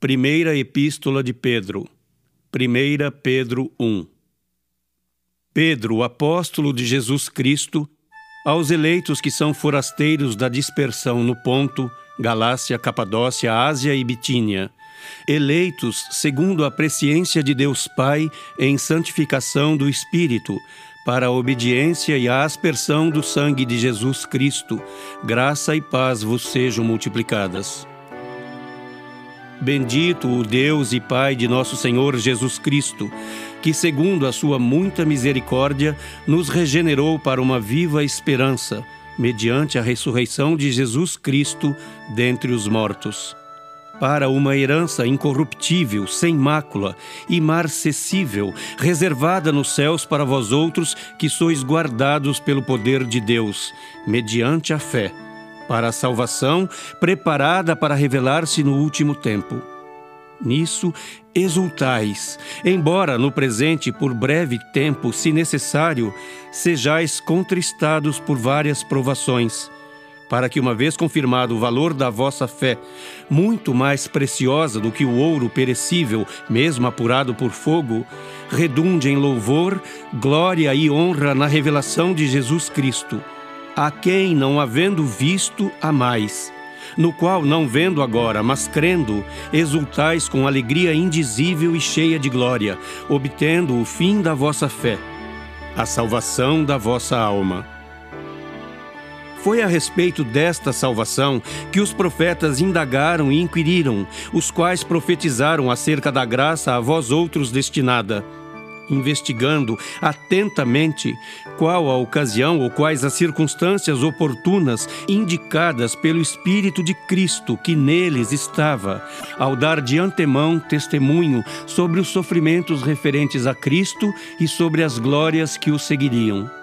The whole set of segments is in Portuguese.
Primeira Epístola de Pedro, 1 Pedro 1 Pedro, apóstolo de Jesus Cristo, aos eleitos que são forasteiros da dispersão no Ponto, Galácia, Capadócia, Ásia e Bitínia, eleitos segundo a presciência de Deus Pai em santificação do Espírito, para a obediência e a aspersão do sangue de Jesus Cristo, graça e paz vos sejam multiplicadas. Bendito o Deus e Pai de nosso Senhor Jesus Cristo, que, segundo a sua muita misericórdia, nos regenerou para uma viva esperança, mediante a ressurreição de Jesus Cristo dentre os mortos, para uma herança incorruptível, sem mácula, imarcessível, reservada nos céus para vós outros que sois guardados pelo poder de Deus, mediante a fé para a salvação preparada para revelar-se no último tempo. Nisso exultais, embora no presente, por breve tempo, se necessário, sejais contristados por várias provações, para que, uma vez confirmado o valor da vossa fé, muito mais preciosa do que o ouro perecível, mesmo apurado por fogo, redunde em louvor, glória e honra na revelação de Jesus Cristo a quem, não havendo visto, amais, no qual, não vendo agora, mas crendo, exultais com alegria indizível e cheia de glória, obtendo o fim da vossa fé, a salvação da vossa alma. Foi a respeito desta salvação que os profetas indagaram e inquiriram, os quais profetizaram acerca da graça a vós outros destinada investigando atentamente qual a ocasião ou quais as circunstâncias oportunas indicadas pelo Espírito de Cristo que neles estava, ao dar de antemão testemunho sobre os sofrimentos referentes a Cristo e sobre as glórias que o seguiriam.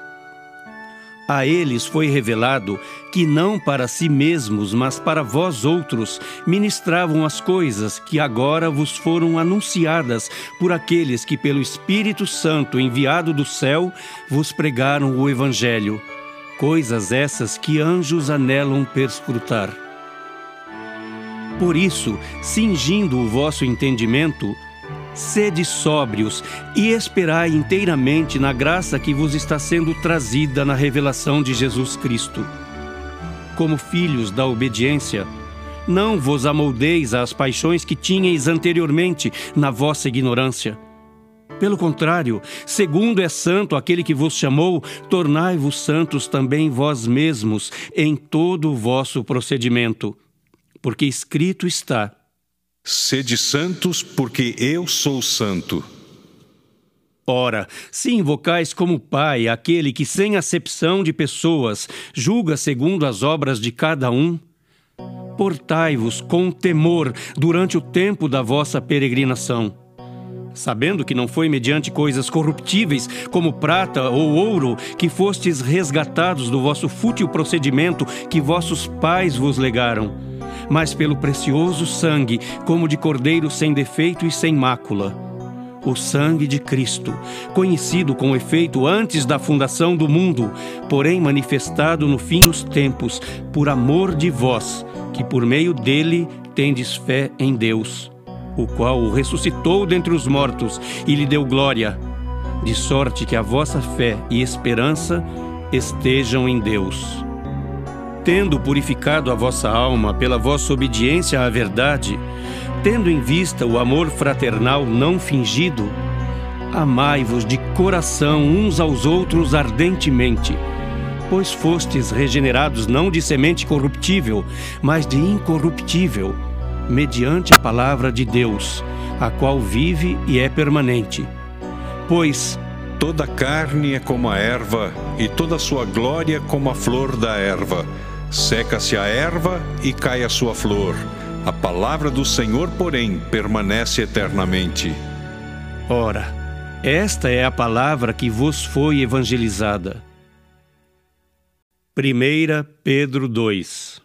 A eles foi revelado que não para si mesmos, mas para vós outros, ministravam as coisas que agora vos foram anunciadas por aqueles que, pelo Espírito Santo enviado do céu, vos pregaram o Evangelho. Coisas essas que anjos anelam perscrutar. Por isso, cingindo o vosso entendimento, Sede sóbrios e esperai inteiramente na graça que vos está sendo trazida na revelação de Jesus Cristo. Como filhos da obediência, não vos amoldeis às paixões que tinhais anteriormente na vossa ignorância. Pelo contrário, segundo é santo aquele que vos chamou, tornai-vos santos também vós mesmos em todo o vosso procedimento. Porque escrito está: Sede santos, porque eu sou santo. Ora, se invocais como Pai aquele que, sem acepção de pessoas, julga segundo as obras de cada um, portai-vos com temor durante o tempo da vossa peregrinação. Sabendo que não foi mediante coisas corruptíveis, como prata ou ouro, que fostes resgatados do vosso fútil procedimento que vossos pais vos legaram mas pelo precioso sangue, como de cordeiro sem defeito e sem mácula. O sangue de Cristo, conhecido com efeito antes da fundação do mundo, porém manifestado no fim dos tempos, por amor de vós, que por meio dele tendes fé em Deus, o qual o ressuscitou dentre os mortos e lhe deu glória, de sorte que a vossa fé e esperança estejam em Deus tendo purificado a vossa alma pela vossa obediência à verdade, tendo em vista o amor fraternal não fingido, amai-vos de coração uns aos outros ardentemente, pois fostes regenerados não de semente corruptível, mas de incorruptível, mediante a palavra de Deus, a qual vive e é permanente. Pois toda carne é como a erva, e toda sua glória como a flor da erva Seca-se a erva e cai a sua flor. A palavra do Senhor, porém, permanece eternamente. Ora, esta é a palavra que vos foi evangelizada. 1 Pedro 2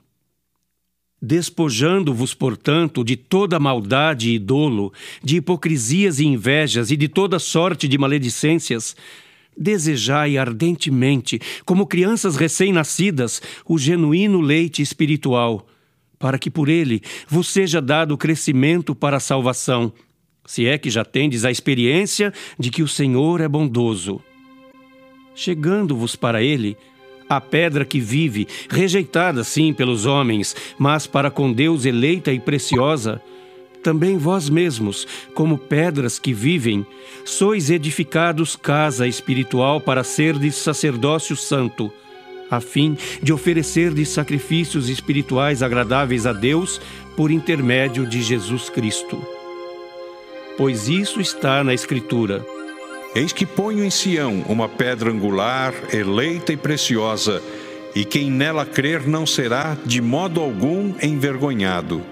Despojando-vos, portanto, de toda maldade e dolo, de hipocrisias e invejas e de toda sorte de maledicências, Desejai ardentemente, como crianças recém-nascidas, o genuíno leite espiritual, para que por ele vos seja dado crescimento para a salvação, se é que já tendes a experiência de que o Senhor é bondoso. Chegando-vos para ele, a pedra que vive, rejeitada sim pelos homens, mas para com Deus eleita e preciosa, também vós mesmos, como pedras que vivem, sois edificados casa espiritual para serdes sacerdócio santo, a fim de oferecerdes sacrifícios espirituais agradáveis a Deus por intermédio de Jesus Cristo. Pois isso está na Escritura. Eis que ponho em Sião uma pedra angular, eleita e preciosa, e quem nela crer não será de modo algum envergonhado.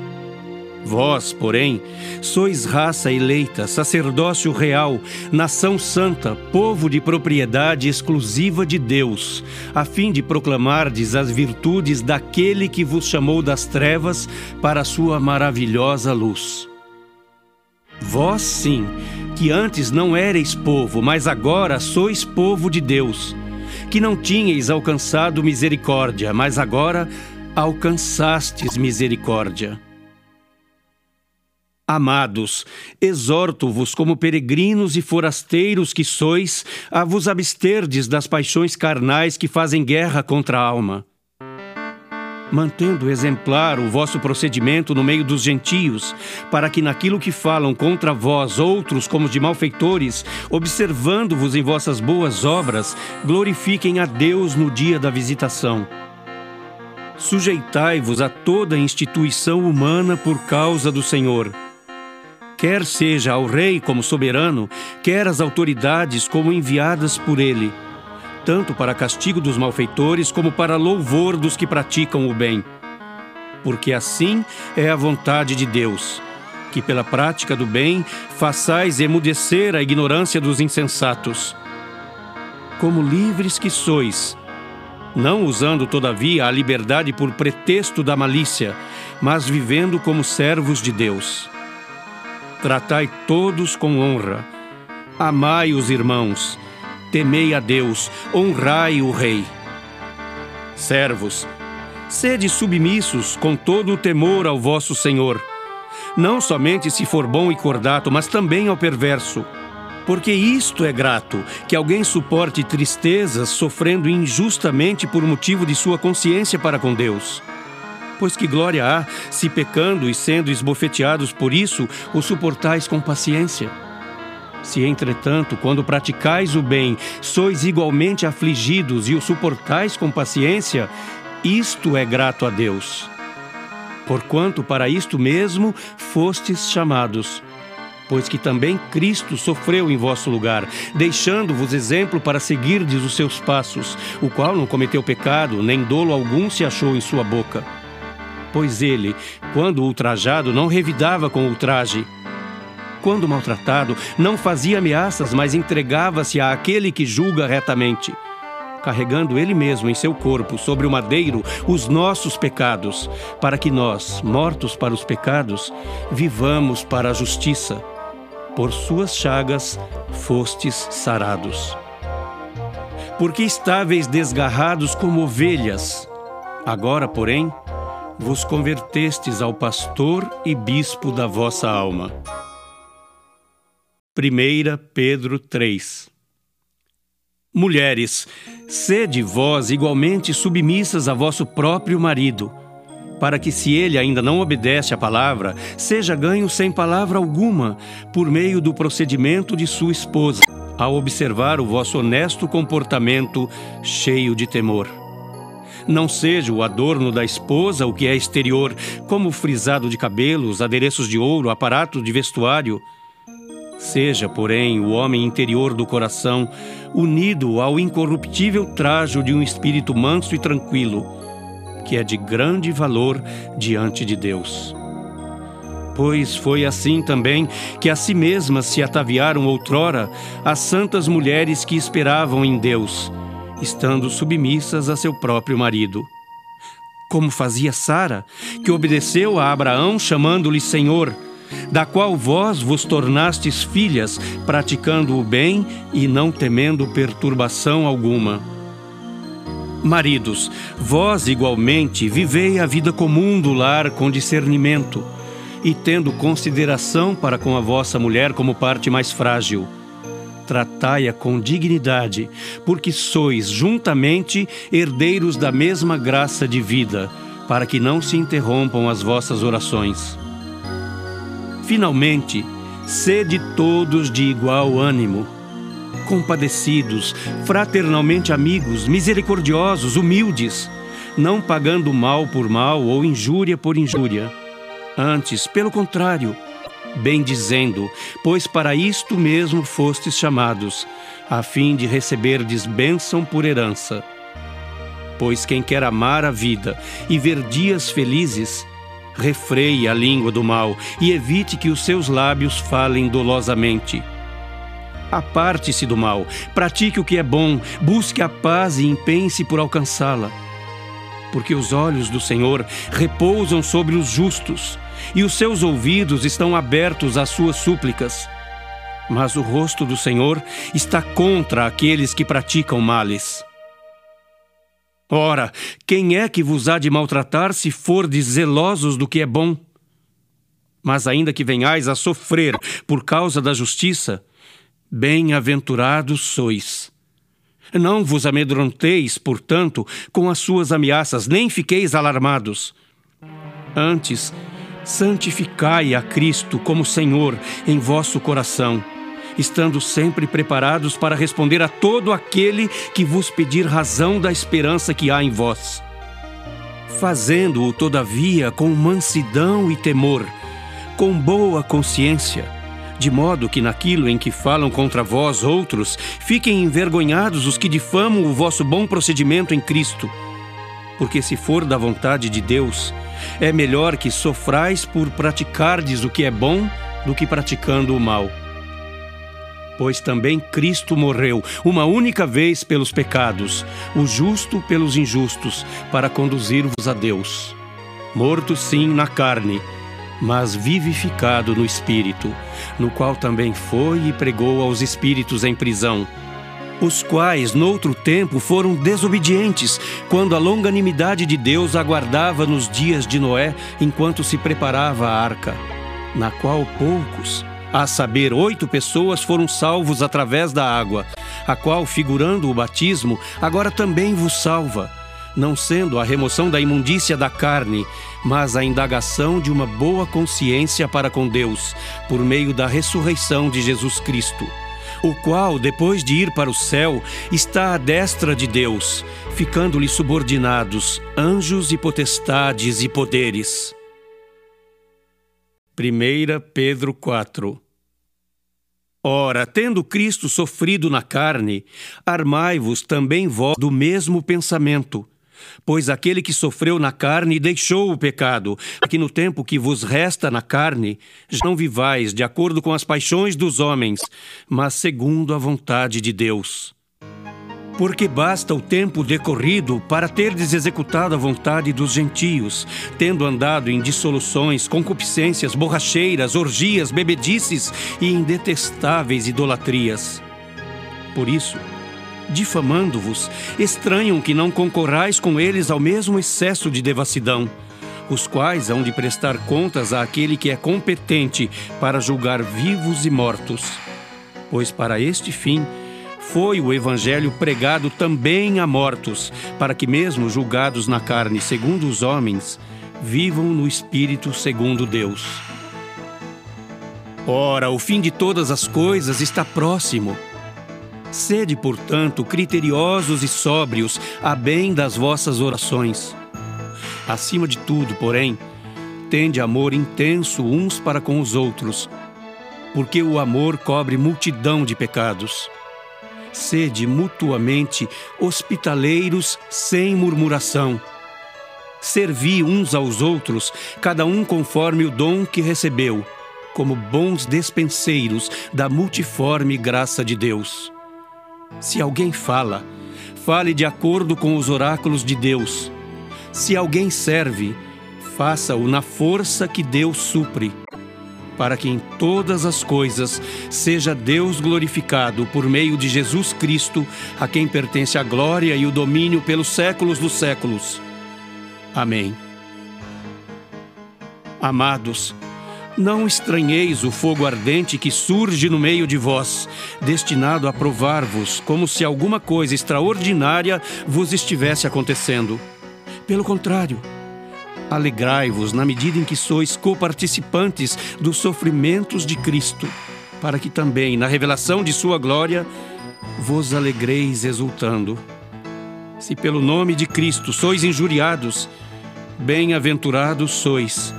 Vós, porém, sois raça eleita, sacerdócio real, nação santa, povo de propriedade exclusiva de Deus, a fim de proclamardes as virtudes daquele que vos chamou das trevas para a sua maravilhosa luz. Vós, sim, que antes não erais povo, mas agora sois povo de Deus, que não tinhais alcançado misericórdia, mas agora alcançastes misericórdia. Amados, exorto-vos como peregrinos e forasteiros que sois, a vos absterdes das paixões carnais que fazem guerra contra a alma. Mantendo exemplar o vosso procedimento no meio dos gentios, para que naquilo que falam contra vós outros como de malfeitores, observando-vos em vossas boas obras, glorifiquem a Deus no dia da visitação. Sujeitai-vos a toda instituição humana por causa do Senhor quer seja ao rei como soberano, quer as autoridades como enviadas por ele, tanto para castigo dos malfeitores como para louvor dos que praticam o bem. Porque assim é a vontade de Deus, que pela prática do bem façais emudecer a ignorância dos insensatos. Como livres que sois, não usando todavia a liberdade por pretexto da malícia, mas vivendo como servos de Deus. Tratai todos com honra. Amai os irmãos. Temei a Deus. Honrai o Rei. Servos, sede submissos com todo o temor ao vosso Senhor. Não somente se for bom e cordato, mas também ao perverso. Porque isto é grato, que alguém suporte tristezas sofrendo injustamente por motivo de sua consciência para com Deus pois que glória há, se pecando e sendo esbofeteados por isso, o suportais com paciência? Se, entretanto, quando praticais o bem, sois igualmente afligidos e o suportais com paciência, isto é grato a Deus. Porquanto para isto mesmo fostes chamados, pois que também Cristo sofreu em vosso lugar, deixando-vos exemplo para seguirdes os seus passos, o qual não cometeu pecado, nem dolo algum se achou em sua boca pois ele, quando ultrajado, não revidava com ultraje. Quando maltratado, não fazia ameaças, mas entregava-se àquele que julga retamente, carregando ele mesmo em seu corpo sobre o madeiro os nossos pecados, para que nós, mortos para os pecados, vivamos para a justiça. Por suas chagas fostes sarados. Porque estáveis desgarrados como ovelhas, agora, porém, vos convertestes ao pastor e bispo da vossa alma. 1 Pedro 3 Mulheres, sede vós igualmente submissas a vosso próprio marido, para que, se ele ainda não obedece à palavra, seja ganho sem palavra alguma, por meio do procedimento de sua esposa, ao observar o vosso honesto comportamento cheio de temor. Não seja o adorno da esposa o que é exterior, como frisado de cabelos, adereços de ouro, aparato de vestuário. Seja, porém, o homem interior do coração, unido ao incorruptível trajo de um espírito manso e tranquilo, que é de grande valor diante de Deus. Pois foi assim também que a si mesmas se ataviaram outrora as santas mulheres que esperavam em Deus, estando submissas a seu próprio marido. Como fazia Sara, que obedeceu a Abraão chamando-lhe Senhor, da qual vós vos tornastes filhas, praticando o bem e não temendo perturbação alguma. Maridos, vós igualmente vivei a vida comum do lar com discernimento e tendo consideração para com a vossa mulher como parte mais frágil. Tratai-a com dignidade, porque sois juntamente herdeiros da mesma graça de vida, para que não se interrompam as vossas orações. Finalmente, sede todos de igual ânimo, compadecidos, fraternalmente amigos, misericordiosos, humildes, não pagando mal por mal ou injúria por injúria Antes, pelo contrário, bendizendo, pois para isto mesmo fostes chamados, a fim de receberdes bênção por herança. Pois quem quer amar a vida e ver dias felizes, refreie a língua do mal e evite que os seus lábios falem dolosamente. Aparte-se do mal, pratique o que é bom, busque a paz e empenhe-se por alcançá-la porque os olhos do Senhor repousam sobre os justos, e os seus ouvidos estão abertos às suas súplicas. Mas o rosto do Senhor está contra aqueles que praticam males. Ora, quem é que vos há de maltratar se fordes zelosos do que é bom? Mas ainda que venhais a sofrer por causa da justiça, bem-aventurados sois. Não vos amedronteis, portanto, com as suas ameaças, nem fiqueis alarmados. Antes, santificai a Cristo como Senhor em vosso coração, estando sempre preparados para responder a todo aquele que vos pedir razão da esperança que há em vós. Fazendo-o, todavia, com mansidão e temor, com boa consciência de modo que naquilo em que falam contra vós outros, fiquem envergonhados os que difamam o vosso bom procedimento em Cristo. Porque se for da vontade de Deus, é melhor que sofrais por praticardes o que é bom do que praticando o mal. Pois também Cristo morreu uma única vez pelos pecados, o justo pelos injustos, para conduzir-vos a Deus. Morto sim na carne, mas vivificado no Espírito, no qual também foi e pregou aos espíritos em prisão, os quais, noutro tempo, foram desobedientes, quando a longanimidade de Deus aguardava nos dias de Noé, enquanto se preparava a arca, na qual poucos, a saber, oito pessoas foram salvos através da água, a qual, figurando o batismo, agora também vos salva não sendo a remoção da imundícia da carne, mas a indagação de uma boa consciência para com Deus, por meio da ressurreição de Jesus Cristo, o qual, depois de ir para o céu, está à destra de Deus, ficando-lhe subordinados anjos e potestades e poderes. 1 Pedro 4 Ora, tendo Cristo sofrido na carne, armai-vos também vós do mesmo pensamento Pois aquele que sofreu na carne deixou o pecado, que no tempo que vos resta na carne, já não vivais de acordo com as paixões dos homens, mas segundo a vontade de Deus. Porque basta o tempo decorrido para terdes executado a vontade dos gentios, tendo andado em dissoluções, concupiscências, borracheiras, orgias, bebedices e indetestáveis idolatrias. Por isso, difamando-vos, estranham que não concorrais com eles ao mesmo excesso de devassidão, os quais hão de prestar contas àquele que é competente para julgar vivos e mortos. Pois para este fim foi o Evangelho pregado também a mortos, para que, mesmo julgados na carne segundo os homens, vivam no Espírito segundo Deus. Ora, o fim de todas as coisas está próximo. Sede, portanto, criteriosos e sóbrios, a bem das vossas orações. Acima de tudo, porém, tende amor intenso uns para com os outros, porque o amor cobre multidão de pecados. Sede mutuamente hospitaleiros sem murmuração. Servi uns aos outros, cada um conforme o dom que recebeu, como bons despenseiros da multiforme graça de Deus. Se alguém fala, fale de acordo com os oráculos de Deus. Se alguém serve, faça-o na força que Deus supre, para que em todas as coisas seja Deus glorificado por meio de Jesus Cristo, a quem pertence a glória e o domínio pelos séculos dos séculos. Amém. Amados, não estranheis o fogo ardente que surge no meio de vós, destinado a provar-vos, como se alguma coisa extraordinária vos estivesse acontecendo. Pelo contrário, alegrai-vos na medida em que sois coparticipantes dos sofrimentos de Cristo, para que também, na revelação de Sua glória, vos alegreis exultando. Se pelo nome de Cristo sois injuriados, bem-aventurados sois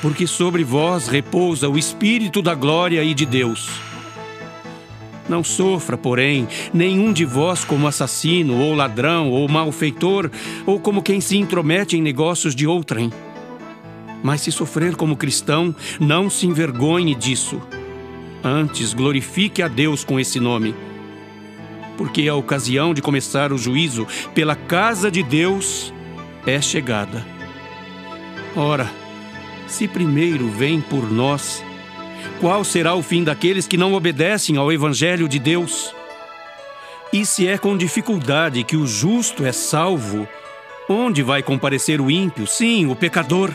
porque sobre vós repousa o Espírito da glória e de Deus. Não sofra, porém, nenhum de vós como assassino, ou ladrão, ou malfeitor, ou como quem se intromete em negócios de outrem. Mas se sofrer como cristão, não se envergonhe disso. Antes, glorifique a Deus com esse nome. Porque a ocasião de começar o juízo pela casa de Deus é chegada. Ora, se primeiro vem por nós, qual será o fim daqueles que não obedecem ao Evangelho de Deus? E se é com dificuldade que o justo é salvo, onde vai comparecer o ímpio, sim, o pecador?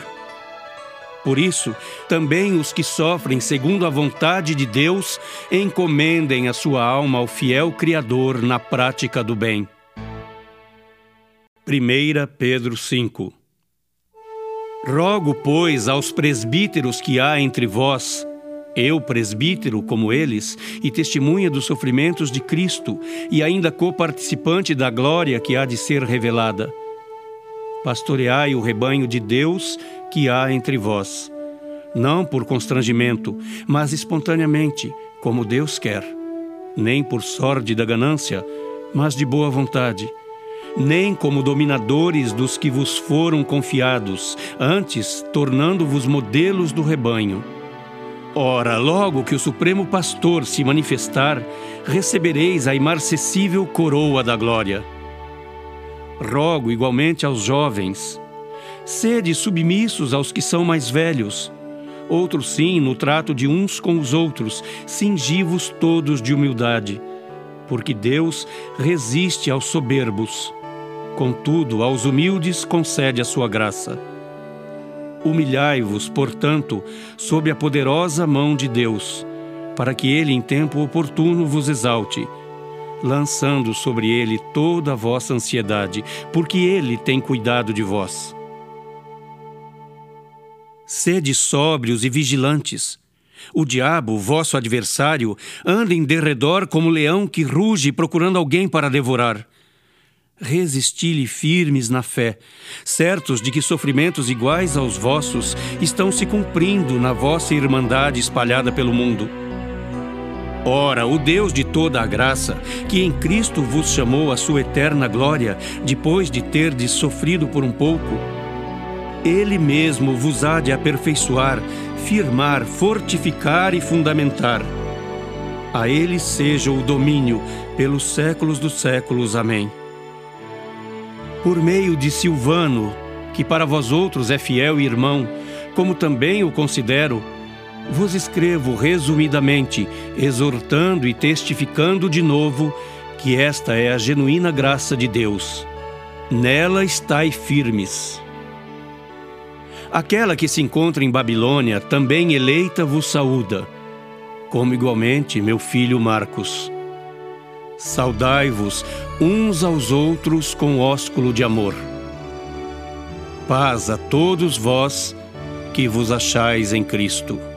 Por isso, também os que sofrem segundo a vontade de Deus encomendem a sua alma ao fiel Criador na prática do bem. 1 Pedro 5 Rogo, pois, aos presbíteros que há entre vós, eu, presbítero, como eles, e testemunha dos sofrimentos de Cristo, e ainda coparticipante da glória que há de ser revelada. Pastoreai o rebanho de Deus que há entre vós, não por constrangimento, mas espontaneamente, como Deus quer, nem por sorte da ganância, mas de boa vontade nem como dominadores dos que vos foram confiados, antes tornando-vos modelos do rebanho. Ora, logo que o Supremo Pastor se manifestar, recebereis a imarcessível coroa da glória. Rogo igualmente aos jovens: sede submissos aos que são mais velhos. Outros sim, no trato de uns com os outros, cingivos todos de humildade, porque Deus resiste aos soberbos Contudo, aos humildes concede a sua graça. Humilhai-vos, portanto, sob a poderosa mão de Deus, para que ele em tempo oportuno vos exalte, lançando sobre ele toda a vossa ansiedade, porque ele tem cuidado de vós. Sede sóbrios e vigilantes. O diabo, vosso adversário, anda em derredor como leão que ruge procurando alguém para devorar resisti-lhe firmes na fé, certos de que sofrimentos iguais aos vossos estão se cumprindo na vossa irmandade espalhada pelo mundo. Ora, o Deus de toda a graça, que em Cristo vos chamou à sua eterna glória, depois de terdes sofrido por um pouco, Ele mesmo vos há de aperfeiçoar, firmar, fortificar e fundamentar. A Ele seja o domínio pelos séculos dos séculos. Amém por meio de Silvano, que para vós outros é fiel e irmão, como também o considero, vos escrevo resumidamente, exortando e testificando de novo que esta é a genuína graça de Deus. Nela estai firmes. Aquela que se encontra em Babilônia, também eleita, vos saúda, como igualmente meu filho Marcos. Saudai-vos uns aos outros com ósculo de amor. Paz a todos vós que vos achais em Cristo.